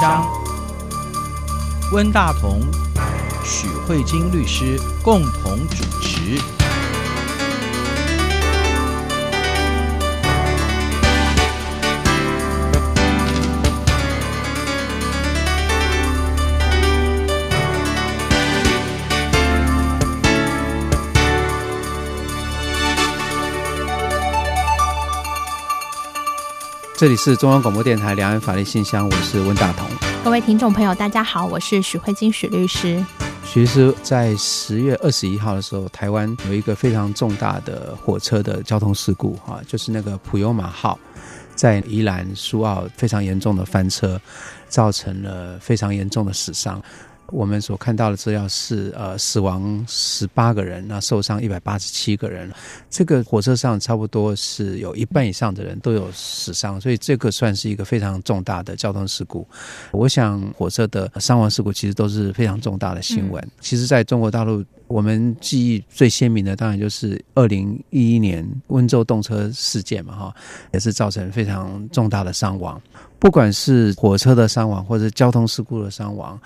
张，温大同、许慧晶律师共同主持。这里是中央广播电台两岸法律信箱，我是温大同。各位听众朋友，大家好，我是许慧晶许律师。许律师在十月二十一号的时候，台湾有一个非常重大的火车的交通事故，哈，就是那个普悠玛号在宜兰苏澳非常严重的翻车，造成了非常严重的死伤。我们所看到的资料是，呃，死亡十八个人，那受伤一百八十七个人。这个火车上差不多是有一半以上的人都有死伤，所以这个算是一个非常重大的交通事故。我想，火车的伤亡事故其实都是非常重大的新闻。嗯、其实，在中国大陆，我们记忆最鲜明的当然就是二零一一年温州动车事件嘛，哈，也是造成非常重大的伤亡。不管是火车的伤亡，或者交通事故的伤亡。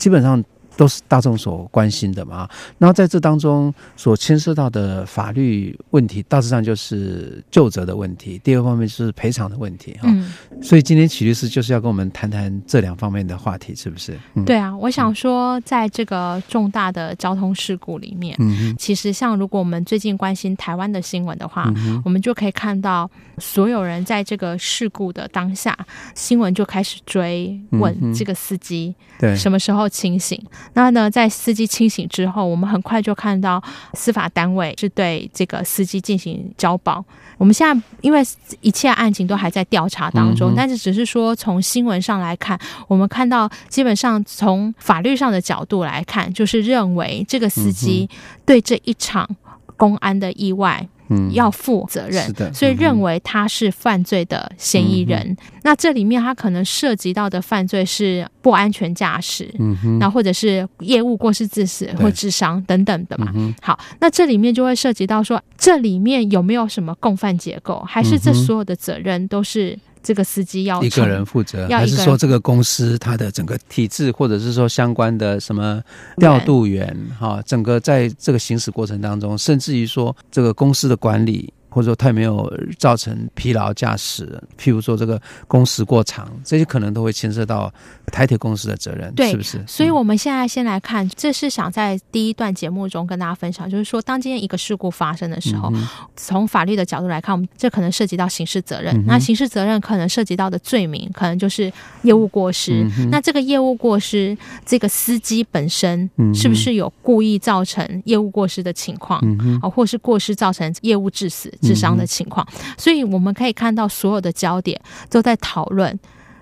基本上都是大众所关心的嘛，然后在这当中所牵涉到的法律问题，大致上就是就责的问题。第二方面就是赔偿的问题哈。嗯，所以今天许律师就是要跟我们谈谈这两方面的话题，是不是？嗯、对啊，我想说，在这个重大的交通事故里面，嗯，其实像如果我们最近关心台湾的新闻的话，嗯，我们就可以看到。所有人在这个事故的当下，新闻就开始追问这个司机，对，什么时候清醒？嗯、那呢，在司机清醒之后，我们很快就看到司法单位是对这个司机进行交保。我们现在因为一切案情都还在调查当中，嗯、但是只是说从新闻上来看，我们看到基本上从法律上的角度来看，就是认为这个司机对这一场公安的意外。嗯，要负责任，所以认为他是犯罪的嫌疑人。嗯，那这里面他可能涉及到的犯罪是不安全驾驶，嗯或者是业务过失致死或致伤等等的嘛。嗯，好，那这里面就会涉及到说，这里面有没有什么共犯结构，还是这所有的责任都是？这个司机要一个人负责，还是说这个公司它的整个体制，或者是说相关的什么调度员哈，整个在这个行驶过程当中，甚至于说这个公司的管理。或者说他没有造成疲劳驾驶，譬如说这个工时过长，这些可能都会牵涉到台铁公司的责任，对，是不是？所以我们现在先来看，这是想在第一段节目中跟大家分享，就是说，当今天一个事故发生的时候，嗯、从法律的角度来看，我们这可能涉及到刑事责任。嗯、那刑事责任可能涉及到的罪名，可能就是业务过失。嗯、那这个业务过失，这个司机本身是不是有故意造成业务过失的情况？啊、嗯，或是过失造成业务致死？致伤的情况，所以我们可以看到所有的焦点都在讨论，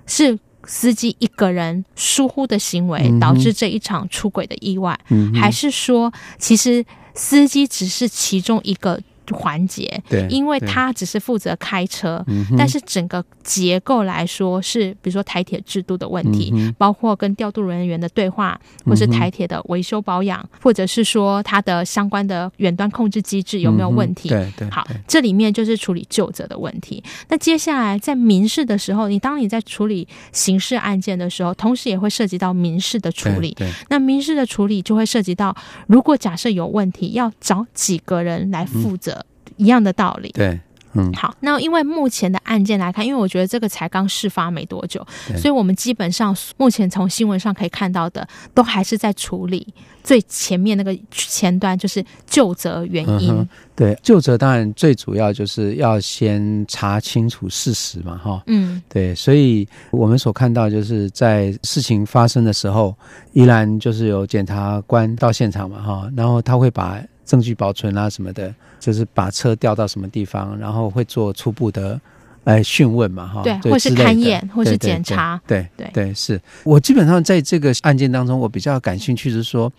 是司机一个人疏忽的行为导致这一场出轨的意外，还是说其实司机只是其中一个？环节，对，因为他只是负责开车，但是整个结构来说是，比如说台铁制度的问题，嗯、包括跟调度人员的对话，或是台铁的维修保养，或者是说它的相关的远端控制机制有没有问题？对对，好，这里面就是处理旧责的问题。那接下来在民事的时候，你当你在处理刑事案件的时候，同时也会涉及到民事的处理。对，那民事的处理就会涉及到，如果假设有问题，要找几个人来负责。一样的道理，对，嗯，好，那因为目前的案件来看，因为我觉得这个才刚事发没多久，所以我们基本上目前从新闻上可以看到的，都还是在处理最前面那个前端，就是就责原因。嗯、对，就责当然最主要就是要先查清楚事实嘛，哈，嗯，对，所以我们所看到就是在事情发生的时候，依然就是有检察官到现场嘛，哈，然后他会把。证据保存啊什么的，就是把车调到什么地方，然后会做初步的来讯问嘛，哈，对，或是勘验，或是检查，对对对，对，是。我基本上在这个案件当中，我比较感兴趣是说，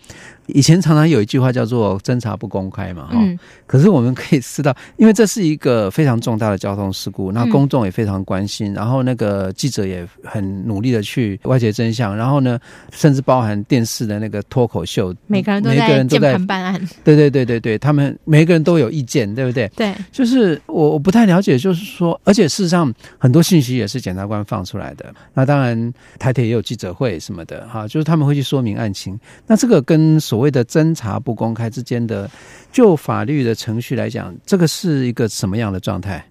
以前常常有一句话叫做“侦查不公开”嘛，哈、嗯。可是我们可以知道，因为这是一个非常重大的交通事故，那公众也非常关心，嗯、然后那个记者也很努力的去挖掘真相，然后呢，甚至包含电视的那个脱口秀，每个人都在键盘办案。对对对对对，他们每个人都有意见，对不对？对，就是我我不太了解，就是说，而且事实上很多信息也是检察官放出来的。那当然，台铁也有记者会什么的，哈，就是他们会去说明案情。那这个跟所所谓的侦查不公开之间的，就法律的程序来讲，这个是一个什么样的状态？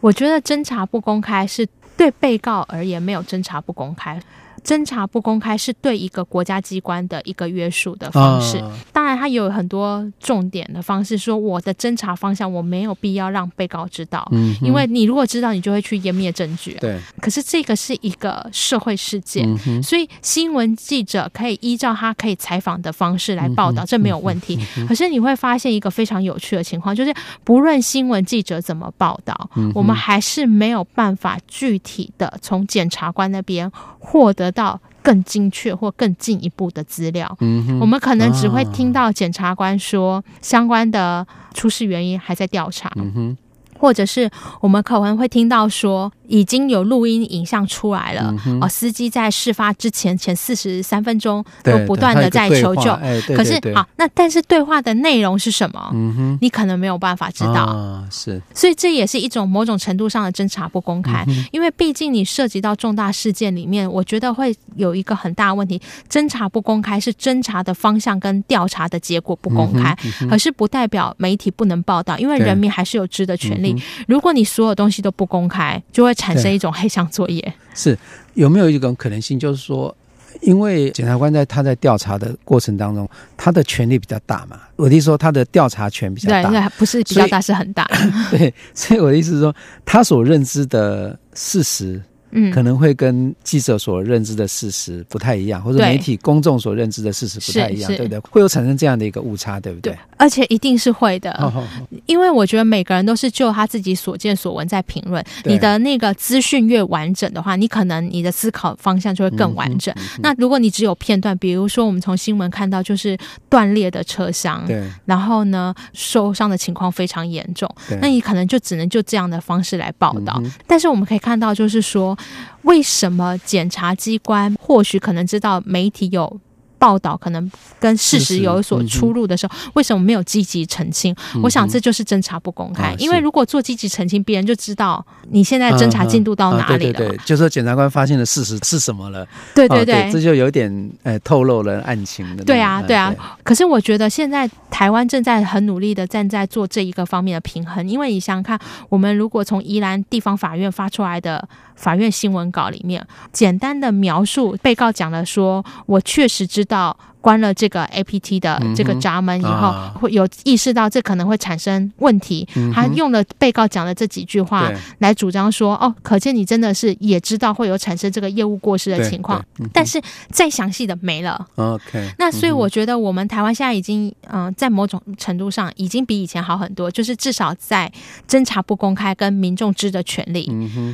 我觉得侦查不公开是对被告而言没有侦查不公开。侦查不公开是对一个国家机关的一个约束的方式，啊、当然它有很多重点的方式。说我的侦查方向我没有必要让被告知道，嗯、因为你如果知道，你就会去湮灭证据。对，可是这个是一个社会事件，嗯、所以新闻记者可以依照他可以采访的方式来报道，嗯、这没有问题。嗯、可是你会发现一个非常有趣的情况，就是不论新闻记者怎么报道，嗯、我们还是没有办法具体的从检察官那边获得到更精确或更进一步的资料，嗯，我们可能只会听到检察官说相关的出事原因还在调查，嗯哼，或者是我们可能会听到说。已经有录音影像出来了，哦，司机在事发之前前四十三分钟都不断的在求救，哎、可是好，那但是对话的内容是什么？嗯哼，你可能没有办法知道，啊、是，所以这也是一种某种程度上的侦查不公开，嗯、因为毕竟你涉及到重大事件里面，我觉得会有一个很大的问题，侦查不公开是侦查的方向跟调查的结果不公开，可、是不代表媒体不能报道，因为人民还是有知的权利。嗯、如果你所有东西都不公开，就会。产生一种黑箱作业，是有没有一种可能性，就是说，因为检察官在他在调查的过程当中，他的权力比较大嘛？我的意思说，他的调查权比较大，对，不是比较大，是很大。对，所以我的意思是说，他所认知的事实。嗯，可能会跟记者所认知的事实不太一样，或者媒体公众所认知的事实不太一样，对不对？会有产生这样的一个误差，对不对？对，而且一定是会的，哦哦哦，因为我觉得每个人都是就他自己所见所闻在评论。你的那个资讯越完整的话，你可能你的思考方向就会更完整。嗯嗯嗯，那如果你只有片段，比如说我们从新闻看到就是断裂的车厢，对，然后呢受伤的情况非常严重，那你可能就只能就这样的方式来报道。嗯、但是我们可以看到，就是说。为什么检察机关或许可能知道媒体有报道可能跟事实有所出入的时候，嗯、为什么没有积极澄清？嗯、我想这就是侦查不公开。啊、因为如果做积极澄清，别人就知道你现在侦查进度到哪里了。啊啊、对对对，就是说检察官发现的事实是什么了？对对对，这就有点呃透露了案情的。对啊对啊。对可是我觉得现在台湾正在很努力的站在做这一个方面的平衡，因为你想想看，我们如果从宜兰地方法院发出来的。法院新闻稿里面简单的描述，被告讲了说：“我确实知道。”关了这个 APT 的这个闸门以后，会有意识到这可能会产生问题。他用了被告讲的这几句话来主张说：“哦，可见你真的是也知道会有产生这个业务过失的情况。”但是再详细的没了。OK，那所以我觉得我们台湾现在已经嗯，在某种程度上已经比以前好很多，就是至少在侦查不公开跟民众知的权利，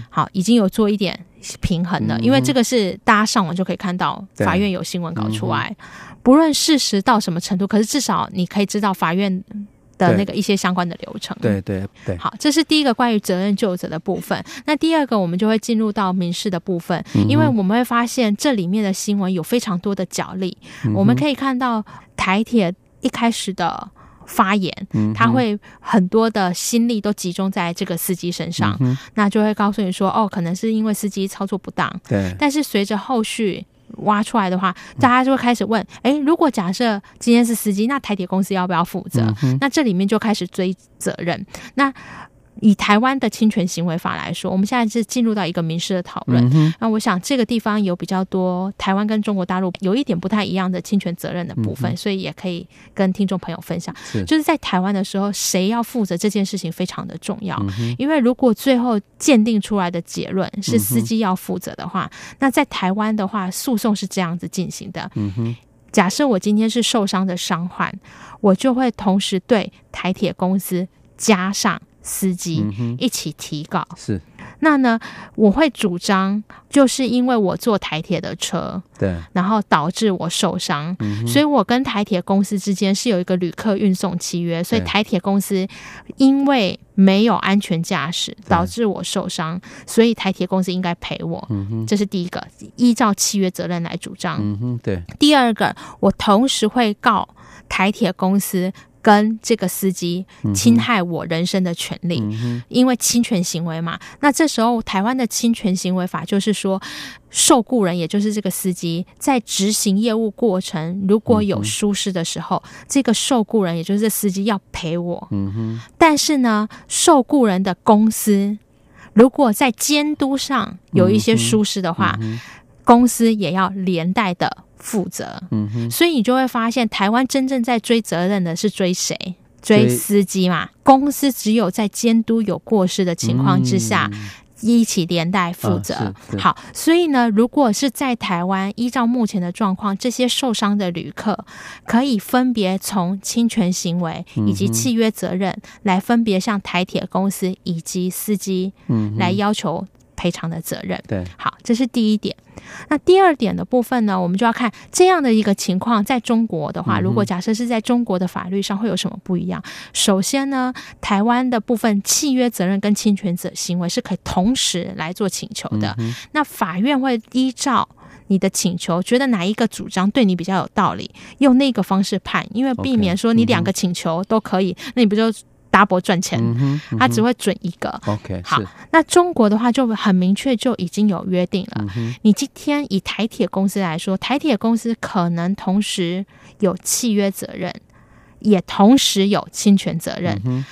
好已经有做一点平衡了。因为这个是大家上网就可以看到，法院有新闻稿出来。不论事实到什么程度，可是至少你可以知道法院的那个一些相关的流程。对对对。好，这是第一个关于责任救责的部分。那第二个，我们就会进入到民事的部分，嗯、因为我们会发现这里面的新闻有非常多的角力。嗯、我们可以看到台铁一开始的发言，嗯、他会很多的心力都集中在这个司机身上，嗯、那就会告诉你说，哦，可能是因为司机操作不当。对。但是随着后续。挖出来的话，大家就会开始问：哎，如果假设今天是司机，那台铁公司要不要负责？嗯、那这里面就开始追责任。那以台湾的侵权行为法来说，我们现在是进入到一个民事的讨论。嗯、那我想这个地方有比较多台湾跟中国大陆有一点不太一样的侵权责任的部分，嗯、所以也可以跟听众朋友分享。是就是在台湾的时候，谁要负责这件事情非常的重要。嗯、因为如果最后鉴定出来的结论是司机要负责的话，嗯、那在台湾的话，诉讼是这样子进行的。嗯、哼假设我今天是受伤的伤患，我就会同时对台铁公司加上。司机一起提告，是。那呢，我会主张，就是因为我坐台铁的车，对，然后导致我受伤，嗯、所以我跟台铁公司之间是有一个旅客运送契约，所以台铁公司因为没有安全驾驶导致我受伤，所以台铁公司应该赔我。嗯，这是第一个，依照契约责任来主张。嗯，对。第二个，我同时会告台铁公司。跟这个司机侵害我人身的权利，嗯，因为侵权行为嘛。那这时候台湾的侵权行为法就是说，受雇人也就是这个司机在执行业务过程如果有疏失的时候，嗯，这个受雇人也就是这司机要赔我。嗯，但是呢，受雇人的公司如果在监督上有一些疏失的话，嗯，公司也要连带的。负责，嗯哼，所以你就会发现，台湾真正在追责任的是追谁？追司机嘛。公司只有在监督有过失的情况之下，嗯、一起连带负责、啊。好，所以呢，如果是在台湾，依照目前的状况，这些受伤的旅客可以分别从侵权行为以及契约责任来分别向台铁公司以及司机，来要求。赔偿的责任，对，好，这是第一点。那第二点的部分呢，我们就要看这样的一个情况，在中国的话，如果假设是在中国的法律上会有什么不一样？首先呢，台湾的部分契约责任跟侵权者行为是可以同时来做请求的。那法院会依照你的请求，觉得哪一个主张对你比较有道理，用那个方式判，因为避免说你两个请求都可以，那你不就？Double 赚钱，他、只会准一个。OK，好，那中国的话就很明确，就已经有约定了。嗯、你今天以台铁公司来说，台铁公司可能同时有契约责任，也同时有侵权责任。嗯、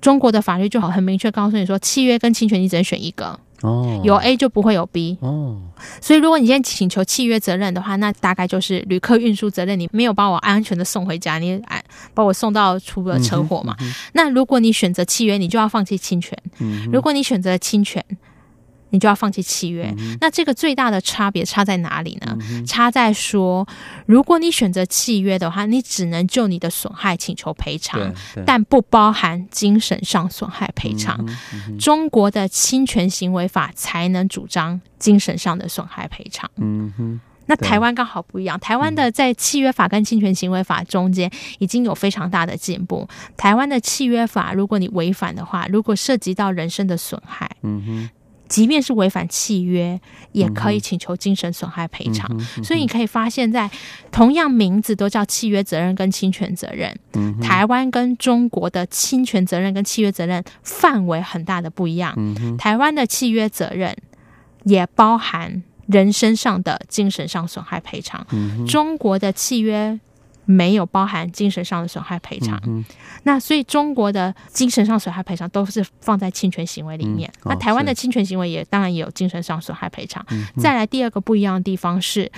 中国的法律就好，很明确告诉你说，契约跟侵权你只能选一个。哦，有 A 就不会有 B 哦，所以如果你现在请求契约责任的话，那大概就是旅客运输责任，你没有把我安全的送回家，你哎把我送到出了车祸嘛、嗯嗯？那如果你选择契约，你就要放弃侵权；嗯、如果你选择侵权。你就要放弃契约、嗯，那这个最大的差别差在哪里呢？嗯、差在说，如果你选择契约的话，你只能就你的损害请求赔偿，但不包含精神上损害赔偿。中国的侵权行为法才能主张精神上的损害赔偿。嗯哼，那台湾刚好不一样，台湾的在契约法跟侵权行为法中间已经有非常大的进步。台湾的契约法，如果你违反的话，如果涉及到人身的损害，嗯哼。即便是违反契约，也可以请求精神损害赔偿、嗯嗯。所以你可以发现，在同样名字都叫契约责任跟侵权责任，嗯、台湾跟中国的侵权责任跟契约责任范围很大的不一样。嗯、台湾的契约责任也包含人身上的精神上损害赔偿、嗯，中国的契约。没有包含精神上的损害赔偿、嗯，那所以中国的精神上损害赔偿都是放在侵权行为里面。嗯哦、那台湾的侵权行为也当然也有精神上损害赔偿、嗯。再来第二个不一样的地方是，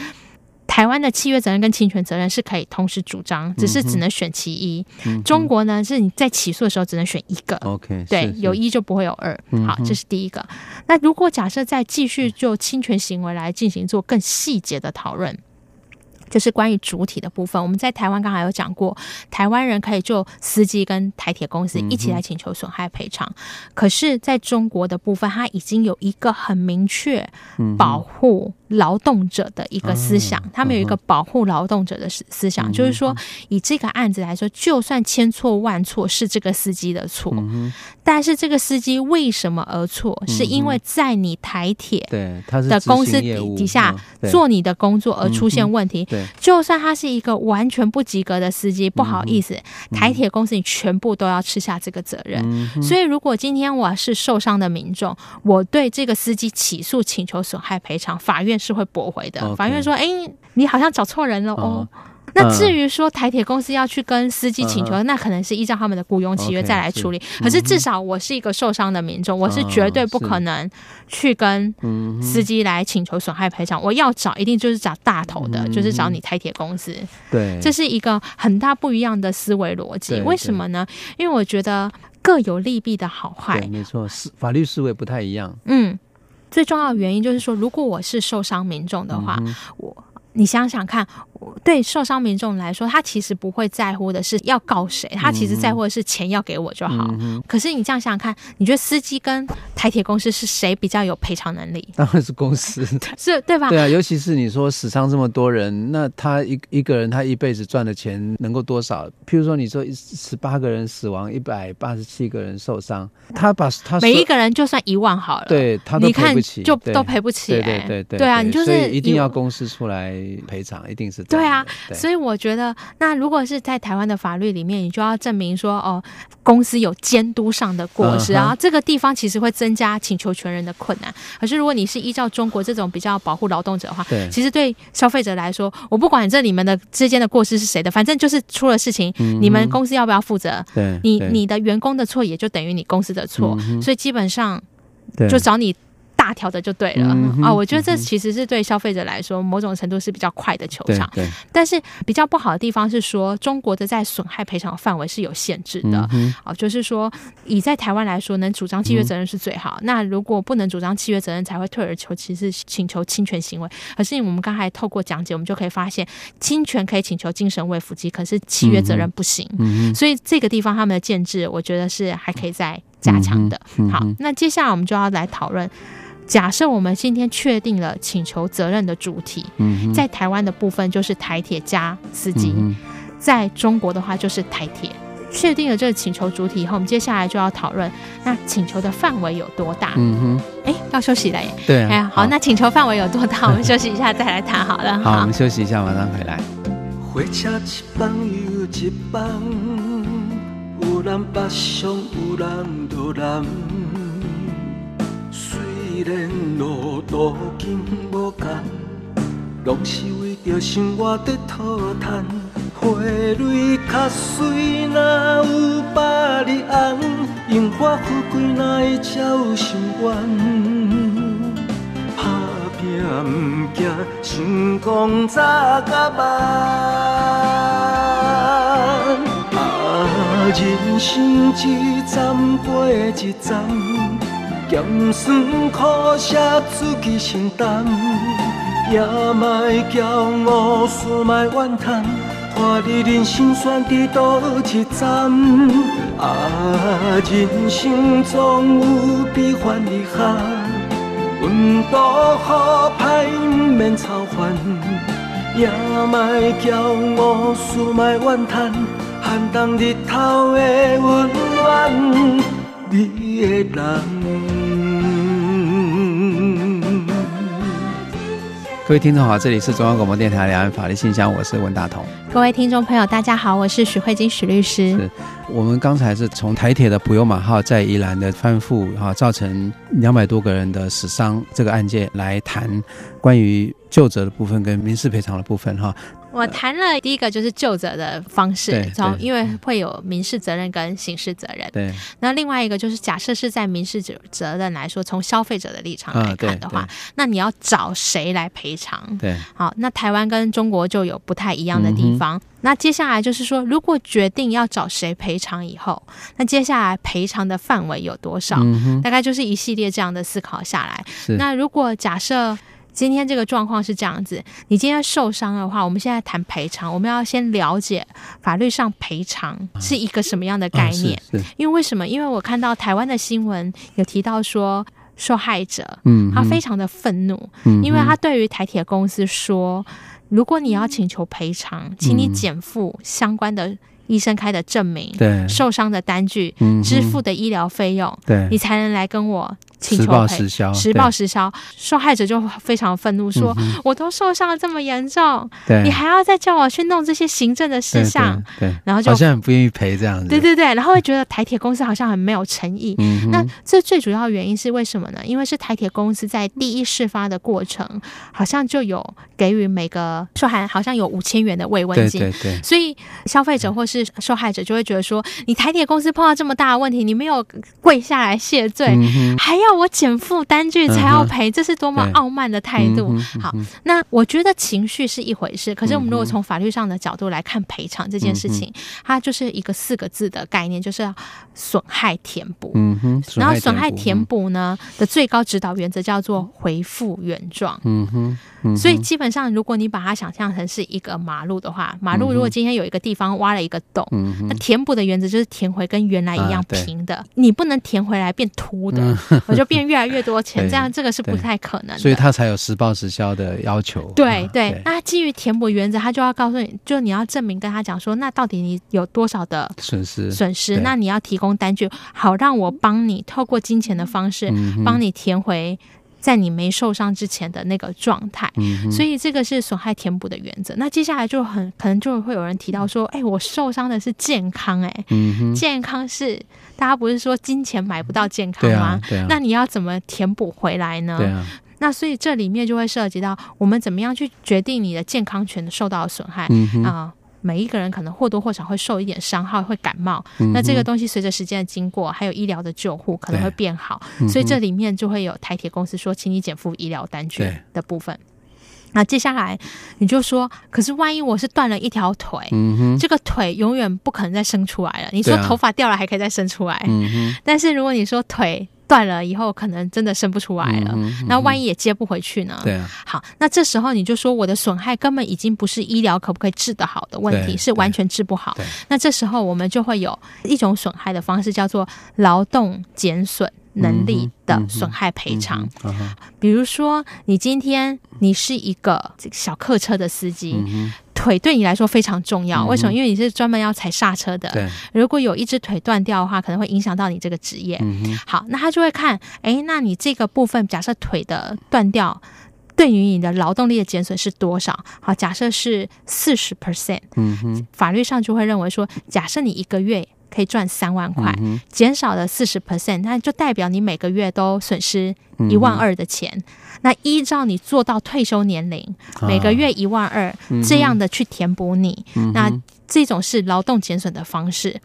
台湾的契约责任跟侵权责任是可以同时主张，只是只能选其一。嗯、中国呢是你在起诉的时候只能选一个。OK，对，有一就不会有二。嗯、好，这是第一个。那如果假设再继续就侵权行为来进行做更细节的讨论。就是关于主体的部分，我们在台湾刚才有讲过，台湾人可以就司机跟台铁公司一起来请求损害赔偿。可是，在中国的部分，它已经有一个很明确保护劳动者的一个思想，他们有一个保护劳动者的思思想，就是说，以这个案子来说，就算千错万错是这个司机的错，但是这个司机为什么而错？是因为在你台铁对的公司底底下做你的工作而出现问题。就算他是一个完全不及格的司机，不好意思，嗯、台铁公司你全部都要吃下这个责任。嗯、所以，如果今天我是受伤的民众，我对这个司机起诉请求损害赔偿，法院是会驳回的。法院说：“哎，你好像找错人了哦。”那至于说台铁公司要去跟司机请求，嗯，那可能是依照他们的雇佣契约再来处理。Okay, 是，可是至少我是一个受伤的民众，嗯，我是绝对不可能去跟司机来请求损害赔偿，嗯。我要找一定就是找大头的，嗯，就是找你台铁公司。对，这是一个很大不一样的思维逻辑。为什么呢？因为我觉得各有利弊的好坏。没错，思法律思维不太一样。嗯，最重要的原因就是说，如果我是受伤民众的话，嗯，我。你想想看，对受伤民众来说，他其实不会在乎的是要告谁，他其实在乎的是钱要给我就好。嗯、可是你这样想想看，你觉得司机跟台铁公司是谁比较有赔偿能力？当然是公司，是对吧？对啊，尤其是你说死伤这么多人，那他一一个人他一辈子赚的钱能够多少？譬如说你说十八个人死亡，一百八十七个人受伤，他把他每一个人就算一万好了，对他都赔不起，就都赔不起、欸。对对对对，对啊，你就是一定要公司出来赔偿，一定是对啊。所以我觉得，那如果是在台湾的法律里面，你就要证明说，哦，公司有监督上的过失，然后这个地方其实会增加请求权人的困难。可是如果你是依照中国这种比较保护劳动者的话，对，其实对消费者来说，我不管这里面的之间的过失是谁的，反正就是出了事情，嗯、你们公司要不要负责？对，你你的员工的错也就等于你公司的错，嗯、所以基本上就找你。大条的就对了啊、嗯哦！我觉得这其实是对消费者来说，某种程度是比较快的求偿。但是比较不好的地方是说，中国的在损害赔偿范围是有限制的。嗯、哦，就是说，以在台湾来说，能主张契约责任是最好。嗯、那如果不能主张契约责任，才会退而求其次，请求侵权行为。可是我们刚才透过讲解，我们就可以发现，侵权可以请求精神慰抚金，可是契约责任不行。嗯、所以这个地方他们的建制，我觉得是还可以再加强的。嗯、好，那接下来我们就要来讨论。假设我们今天确定了请求责任的主体，嗯、在台湾的部分就是台铁加司机，嗯、在中国的话就是台铁。确定了这个请求主体以后，我们接下来就要讨论那请求的范围有多大。嗯哼，哎，要休息了耶。对、啊，哎，好，好，那请求范围有多大？我们休息一下再来谈好了。好，好，我们休息一下，马上回来。火车一班又一班，有人北上，有人都南。虽然路途经无同，拢是为着生活在讨叹。花蕊较水，哪有百里红？荣华富贵哪会照心愿？打拼毋惊，成功早甲晚。啊，人生一站过一站。咸酸苦涩自己承担，也莫骄傲，输莫怨叹，看你人生选伫倒一站。啊，人生总有悲欢离合，阮多好歹毋免操烦，也莫骄傲，输莫怨叹，寒冬日头的温暖，你的人。各位听众好，这里是中央广播电台两岸法律信箱，我是文大同。各位听众朋友，大家好，我是许慧金许律师。是我们刚才是从台铁的普悠玛号在宜兰的翻覆哈，造成两百多个人的死伤这个案件来谈关于旧责的部分跟民事赔偿的部分哈。我谈了第一个就是就责的方式，从因为会有民事责任跟刑事责任。对。那另外一个就是假设是在民事责责任来说，从消费者的立场来看的话，那你要找谁来赔偿？对。好，那台湾跟中国就有不太一样的地方。嗯、那接下来就是说，如果决定要找谁赔偿以后，那接下来赔偿的范围有多少？嗯、大概就是一系列这样的思考下来。是。那如果假设。今天这个状况是这样子，你今天受伤的话，我们现在谈赔偿，我们要先了解法律上赔偿是一个什么样的概念。啊、是是因为为什么？因为我看到台湾的新闻有提到说，受害者，嗯，他非常的愤怒，嗯，因为他对于台铁公司说，如果你要请求赔偿，请你减负相关的。医生开的证明，对受伤的单据，嗯、支付的医疗费用，对你才能来跟我请求赔。实报实销，实报实销。受害者就非常愤怒，说：“嗯、我都受伤了这么严重，对你还要再叫我去弄这些行政的事项？”对，对，对，然后就好像很不愿意赔这样子。对对对，然后会觉得台铁公司好像很没有诚意。嗯、那这最主要的原因是为什么呢？因为是台铁公司在第一事发的过程，好像就有给予每个受害人好像有五千元的慰问金，对对对，所以消费者或是受害者就会觉得说，你台铁公司碰到这么大的问题，你没有跪下来谢罪，嗯、还要要我减负单据才要赔，这是多么傲慢的态度。好，那我觉得情绪是一回事，可是我们如果从法律上的角度来看赔偿这件事情，它就是一个四个字的概念，就是要损害填补。嗯哼，然后损害填补呢的最高指导原则叫做回复原状。嗯哼，所以基本上如果你把它想象成是一个马路的话，马路如果今天有一个地方挖了一个洞，那填补的原则就是填回跟原来一样平的，你不能填回来变凸的，我就变越来越多钱，这样这个是不太可能的。所以他才有实报实销的要求。对对，那基于填补原则，他就要告诉你，就你要证明跟他讲说，那到底你有多少的损失？损失，那你要提供单据，好让我帮你透过金钱的方式帮你填回。在你没受伤之前的那个状态，嗯、所以这个是损害填补的原则。那接下来就很可能就会有人提到说：“哎，我受伤的是健康，哎，嗯、健康是大家不是说金钱买不到健康吗？啊啊、那你要怎么填补回来呢？啊、那所以这里面就会涉及到我们怎么样去决定你的健康权受到损害啊。嗯呃”每一个人可能或多或少会受一点伤害，会感冒。嗯、那这个东西随着时间的经过，还有医疗的救护，可能会变好。对所以这里面就会有台铁公司说，请你减负医疗单据的部分。那接下来你就说，可是万一我是断了一条腿，嗯、这个腿永远不可能再生出来了。你说头发掉了还可以再生出来，嗯、但是如果你说腿，断了以后，可能真的生不出来了。那万一也接不回去呢？对啊。好，那这时候你就说，我的损害根本已经不是医疗可不可以治得好的问题，是完全治不好。那这时候我们就会有一种损害的方式，叫做劳动减损能力的损害赔偿。比如说，你今天你是一个小客车的司机。嗯腿对你来说非常重要，为什么？因为你是专门要踩刹车的。对，如果有一只腿断掉的话，可能会影响到你这个职业。好，那他就会看，哎，那你这个部分，假设腿的断掉，对于你的劳动力的减损是多少？好，假设是四十 percent。嗯哼。法律上就会认为说，假设你一个月可以赚三万块，嗯。减少了四十 percent，那就代表你每个月都损失一万二的钱。嗯那依照你做到退休年龄，每个月一万二这样的去填补你，嗯、那这种是劳动减损的方式。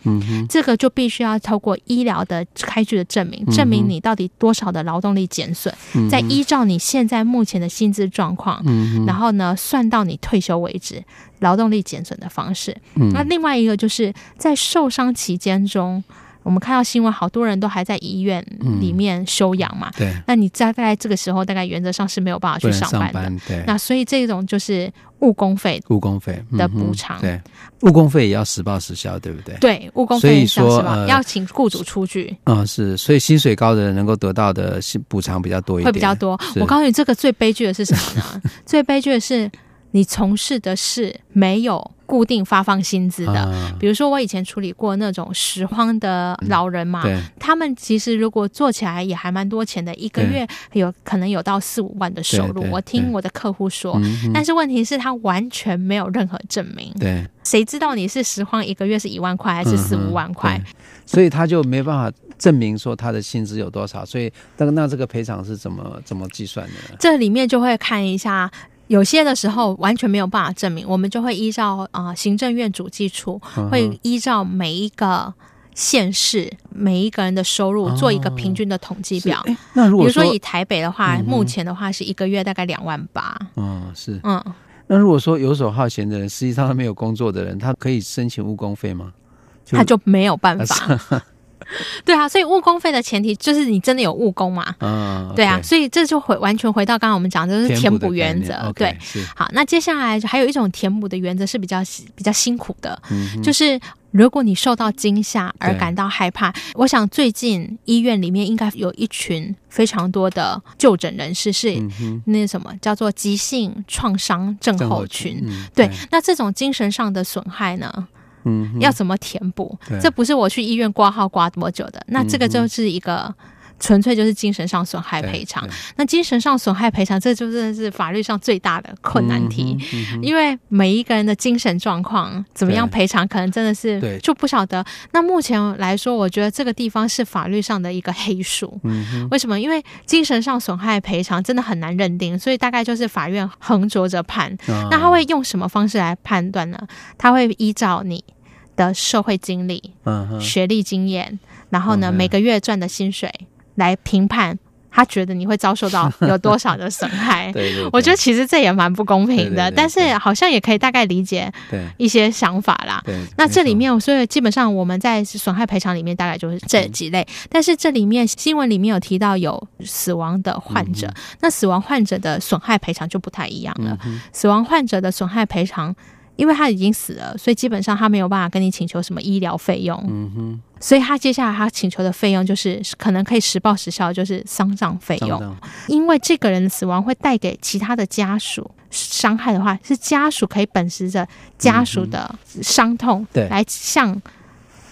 这个就必须要透过医疗的开具的证明，证明你到底多少的劳动力减损，嗯、再依照你现在目前的薪资状况，嗯、然后呢算到你退休为止劳动力减损的方式。嗯、那另外一个就是在受伤期间中。我们看到新闻，好多人都还在医院里面休养嘛。嗯、对。那你大概这个时候，大概原则上是没有办法去上班的。班对。那所以这种就是误工费，误工费的补偿。对。误工费也要实报实销，对不对？对，误工费也要实报，要请雇主出具。嗯，是。所以薪水高的人能够得到的补偿比较多一点。会比较多。我告诉你，这个最悲剧的是什么呢？最悲剧的是你从事的是没有。固定发放薪资的，啊、比如说我以前处理过那种拾荒的老人嘛，嗯、他们其实如果做起来也还蛮多钱的，一个月有可能有到四五万的收入。我听我的客户说，但是问题是，他完全没有任何证明。对，谁知道你是拾荒一个月是一万块还是四五万块？所以他就没办法证明说他的薪资有多少。所以那那这个赔偿是怎么怎么计算的呢？这里面就会看一下。有些的时候完全没有办法证明，我们就会依照啊、呃、行政院主计处会依照每一个县市每一个人的收入做一个平均的统计表。那如果比如说以台北的话，嗯、目前的话是一个月大概两万八。嗯，是。嗯，那如果说游手好闲的人，实际上他没有工作的人，他可以申请误工费吗？他就没有办法。对啊，所以误工费的前提就是你真的有误工嘛？嗯，对啊，所以这就回完全回到刚刚我们讲的，就是填补原则。对，好，那接下来还有一种填补的原则是比较比较辛苦的，就是如果你受到惊吓而感到害怕，我想最近医院里面应该有一群非常多的就诊人士是那什么叫做急性创伤症候群。对，那这种精神上的损害呢？嗯，要怎么填补？这不是我去医院挂号挂多久的，那这个就是一个纯粹就是精神上损害赔偿。那精神上损害赔偿，这就真的是法律上最大的困难题，嗯嗯、因为每一个人的精神状况怎么样赔偿，可能真的是就不晓得。那目前来说，我觉得这个地方是法律上的一个黑数。嗯、为什么？因为精神上损害赔偿真的很难认定，所以大概就是法院横着着判。哦、那他会用什么方式来判断呢？他会依照你。的社会经历、学历经验，然后呢，每个月赚的薪水来评判他觉得你会遭受到 有多少的损害。对，对对，我觉得其实这也蛮不公平的，但是好像也可以大概理解一些想法啦。对，那这里面，所以基本上我们在损害赔偿里面大概就是这几类，嗯、但是这里面新闻里面有提到有死亡的患者，嗯、那死亡患者的损害赔偿就不太一样了。嗯、死亡患者的损害赔偿。因为他已经死了，所以基本上他没有办法跟你请求什么医疗费用。嗯哼，所以他接下来他请求的费用就是可能可以实报实销，就是丧葬费用。因为这个人的死亡会带给其他的家属伤害的话，是家属可以本持着家属的伤痛来向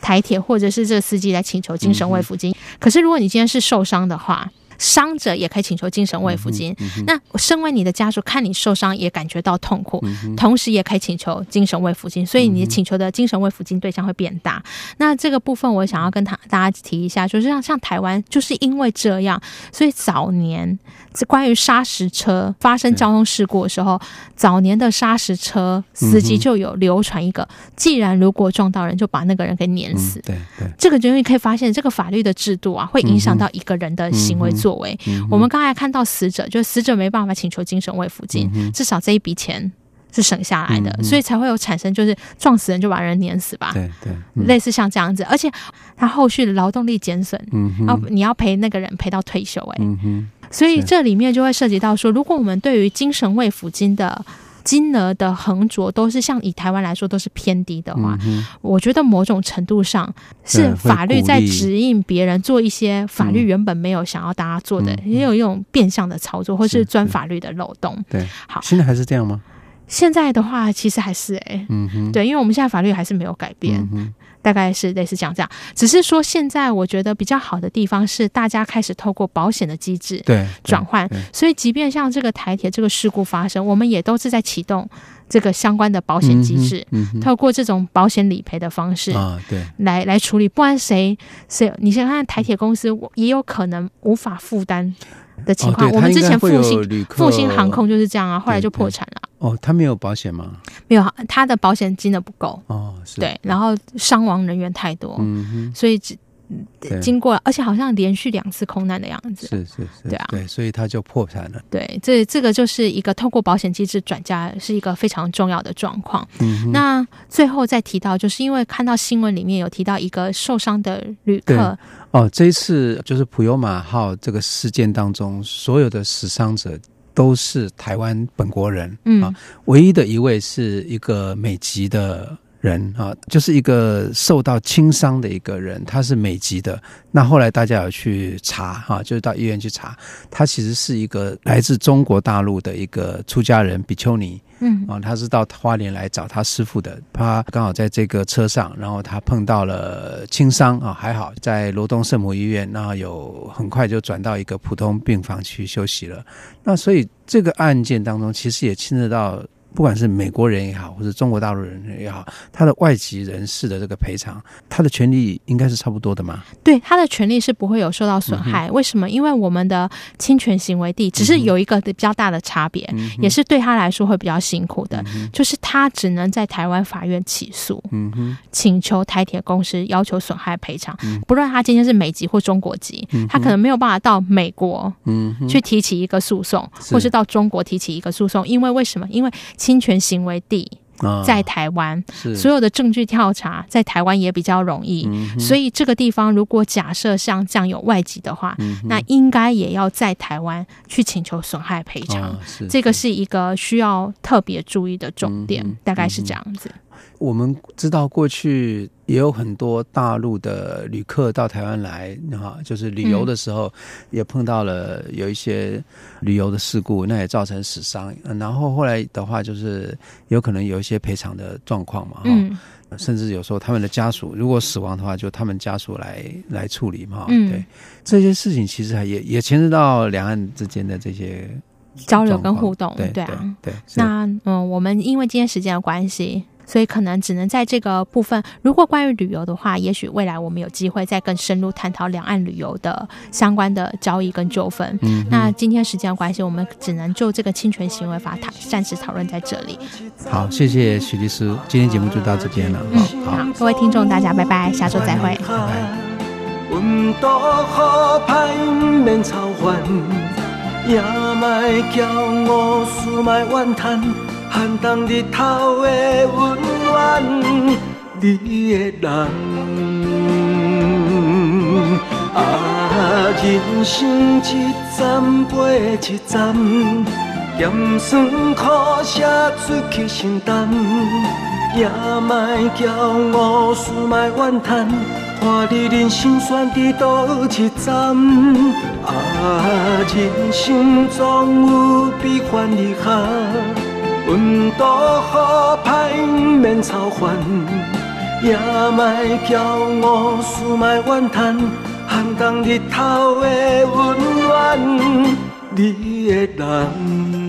台铁或者是这个司机来请求精神慰抚金。可是如果你今天是受伤的话，伤者也可以请求精神慰抚金。那身为你的家属，看你受伤也感觉到痛苦，嗯、同时也可以请求精神慰抚金。所以你请求的精神慰抚金对象会变大。嗯、那这个部分我想要跟他大家提一下，就是像像台湾，就是因为这样，所以早年这关于砂石车发生交通事故的时候，早年的砂石车司机就有流传一个：既然如果撞到人，就把那个人给碾死。嗯、对对，这个就你可以发现，这个法律的制度啊，会影响到一个人的行为做。为、嗯、我们刚才看到死者，就是死者没办法请求精神慰抚金，嗯、至少这一笔钱是省下来的，嗯、所以才会有产生就是撞死人就把人碾死吧，对对，嗯、类似像这样子，而且他后续的劳动力减损，嗯，然后你要陪那个人陪到退休、欸，哎，所以这里面就会涉及到说，如果我们对于精神慰抚金的。金额的横着都是像以台湾来说都是偏低的话，嗯、我觉得某种程度上是法律在指引别人做一些法律原本没有想要大家做的，嗯、也有一种变相的操作，或是钻法律的漏洞。对，好，现在还是这样吗？现在的话，其实还是哎、欸，嗯哼，对，因为我们现在法律还是没有改变。嗯大概是类似这样这样，只是说现在我觉得比较好的地方是，大家开始透过保险的机制对转换，所以即便像这个台铁这个事故发生，我们也都是在启动这个相关的保险机制，嗯嗯、透过这种保险理赔的方式啊，对，来来处理，不然谁谁，你想看台铁公司也有可能无法负担的情况。哦、我们之前复兴复兴航空就是这样啊，后来就破产了。哦，他没有保险吗？没有，他的保险金额不够。哦，是。对，然后伤亡人员太多，所以只经过，而且好像连续两次空难的样子。是是是。对啊，对，所以他就破产了。对，这这个就是一个透过保险机制转嫁，是一个非常重要的状况。嗯。那最后再提到，就是因为看到新闻里面有提到一个受伤的旅客。哦，这一次就是普悠玛号这个事件当中，所有的死伤者。都是台湾本国人，嗯啊，唯一的一位是一个美籍的人啊，就是一个受到轻伤的一个人，他是美籍的。那后来大家有去查哈，就是到医院去查，他其实是一个来自中国大陆的一个出家人比丘尼。嗯啊，他是到花莲来找他师父的，他刚好在这个车上，然后他碰到了轻伤啊，还好在罗东圣母医院，然后有很快就转到一个普通病房去休息了。那所以这个案件当中，其实也牵涉到。不管是美国人也好，或是中国大陆人也好，他的外籍人士的这个赔偿，他的权利应该是差不多的吗？对，他的权利是不会有受到损害。嗯、为什么？因为我们的侵权行为地只是有一个比较大的差别，嗯、也是对他来说会比较辛苦的，嗯、就是他只能在台湾法院起诉，嗯、哼请求台铁公司要求损害赔偿。嗯、不论他今天是美籍或中国籍，嗯、他可能没有办法到美国，去提起一个诉讼，或是到中国提起一个诉讼，因为为什么？因为侵权行为地在台湾，哦、所有的证据调查在台湾也比较容易，嗯、所以这个地方如果假设像这样有外籍的话，嗯、那应该也要在台湾去请求损害赔偿。哦、这个是一个需要特别注意的重点，嗯、大概是这样子。我们知道过去也有很多大陆的旅客到台湾来，哈，就是旅游的时候也碰到了有一些旅游的事故，那也造成死伤。然后后来的话，就是有可能有一些赔偿的状况嘛，哈，甚至有时候他们的家属如果死亡的话，就他们家属来来处理嘛，对，这些事情其实还也也牵涉到两岸之间的这些交流跟互动，对对啊，对。那嗯，我们因为今天时间的关系。所以可能只能在这个部分。如果关于旅游的话，也许未来我们有机会再更深入探讨两岸旅游的相关的交易跟纠纷。嗯，那今天时间的关系，我们只能就这个侵权行为法谈，暂时讨论在这里。好，谢谢许律师，今天节目就到这边了。嗯，好，各位听众大家拜拜，下周再会。拜拜。寒冬日头的温暖，你的人。啊，人生一站过一站，咸酸苦涩出去承担，也莫骄傲，输莫怨叹。看你人生选伫倒一站，啊，人生总有悲欢离合，运道好歹不免操烦，也莫骄傲，输莫怨叹，寒冬日头的温暖，你的人。